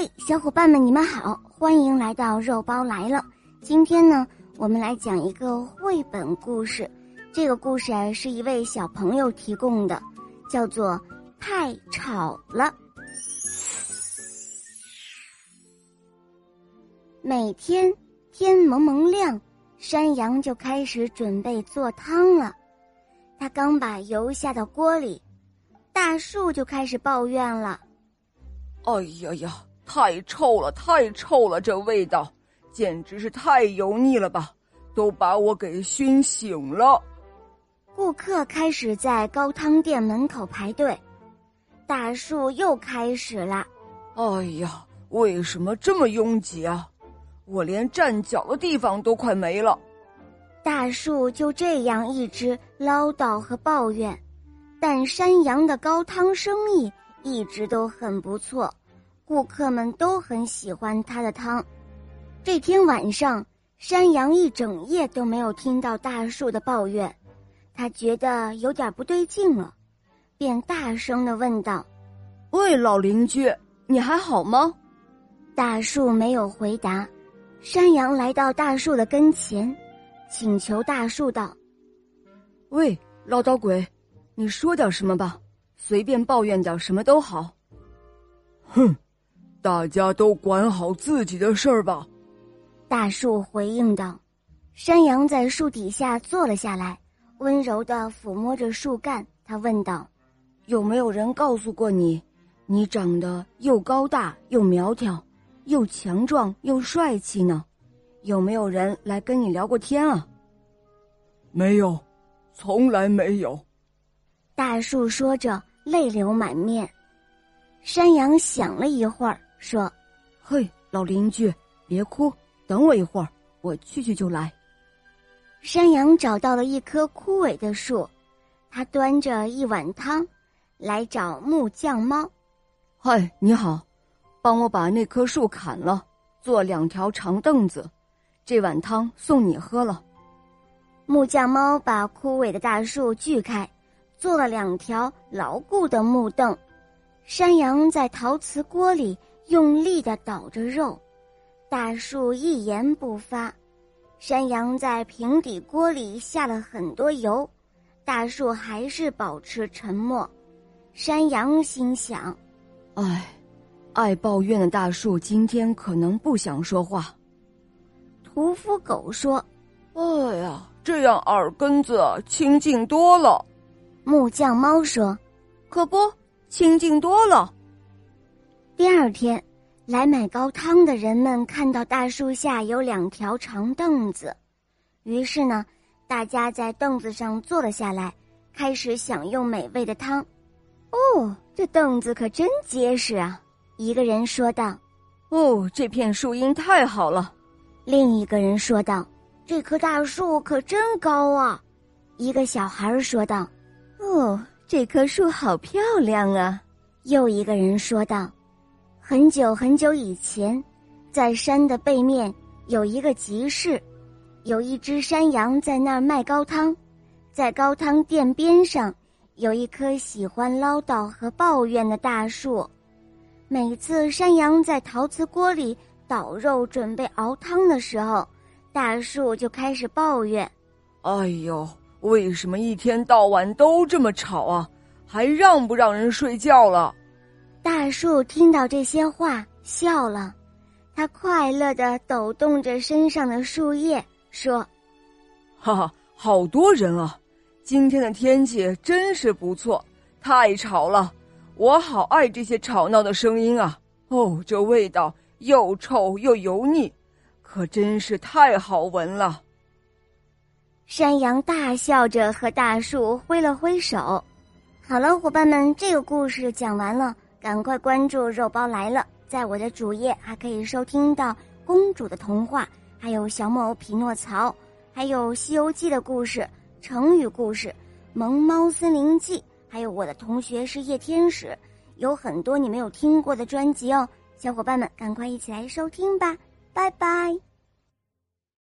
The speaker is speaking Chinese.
嘿，小伙伴们，你们好，欢迎来到肉包来了。今天呢，我们来讲一个绘本故事。这个故事啊，是一位小朋友提供的，叫做《太吵了》。每天天蒙蒙亮，山羊就开始准备做汤了。他刚把油下到锅里，大树就开始抱怨了：“哎呀呀！”太臭了，太臭了！这味道简直是太油腻了吧，都把我给熏醒了。顾客开始在高汤店门口排队，大树又开始了。哎呀，为什么这么拥挤啊？我连站脚的地方都快没了。大树就这样一直唠叨和抱怨，但山羊的高汤生意一直都很不错。顾客们都很喜欢他的汤。这天晚上，山羊一整夜都没有听到大树的抱怨，他觉得有点不对劲了，便大声的问道：“喂，老邻居，你还好吗？”大树没有回答。山羊来到大树的跟前，请求大树道：“喂，唠叨鬼，你说点什么吧，随便抱怨点什么都好。”哼。大家都管好自己的事儿吧。”大树回应道。山羊在树底下坐了下来，温柔的抚摸着树干。他问道：“有没有人告诉过你，你长得又高大又苗条，又强壮又帅气呢？有没有人来跟你聊过天啊？”“没有，从来没有。”大树说着，泪流满面。山羊想了一会儿。说：“嘿，老邻居，别哭，等我一会儿，我去去就来。”山羊找到了一棵枯萎的树，他端着一碗汤，来找木匠猫。“嗨，你好，帮我把那棵树砍了，做两条长凳子，这碗汤送你喝了。”木匠猫把枯萎的大树锯开，做了两条牢固的木凳。山羊在陶瓷锅里。用力的捣着肉，大树一言不发。山羊在平底锅里下了很多油，大树还是保持沉默。山羊心想：“唉，爱抱怨的大树今天可能不想说话。”屠夫狗说：“哎呀，这样耳根子清净多了。”木匠猫说：“可不，清净多了。”第二天，来买高汤的人们看到大树下有两条长凳子，于是呢，大家在凳子上坐了下来，开始享用美味的汤。哦，这凳子可真结实啊！一个人说道。哦，这片树荫太好了。另一个人说道。这棵大树可真高啊！一个小孩说道。哦，这棵树好漂亮啊！又一个人说道。很久很久以前，在山的背面有一个集市，有一只山羊在那儿卖高汤。在高汤店边上，有一棵喜欢唠叨和抱怨的大树。每次山羊在陶瓷锅里捣肉准备熬汤的时候，大树就开始抱怨：“哎呦，为什么一天到晚都这么吵啊？还让不让人睡觉了？”大树听到这些话，笑了，它快乐的抖动着身上的树叶，说：“哈哈，好多人啊！今天的天气真是不错，太吵了，我好爱这些吵闹的声音啊！哦，这味道又臭又油腻，可真是太好闻了。”山羊大笑着和大树挥了挥手。好了，伙伴们，这个故事讲完了。赶快关注肉包来了，在我的主页还可以收听到公主的童话，还有小木偶匹诺曹，还有《西游记》的故事、成语故事、《萌猫森林记》，还有我的同学是夜天使，有很多你没有听过的专辑哦，小伙伴们赶快一起来收听吧，拜拜。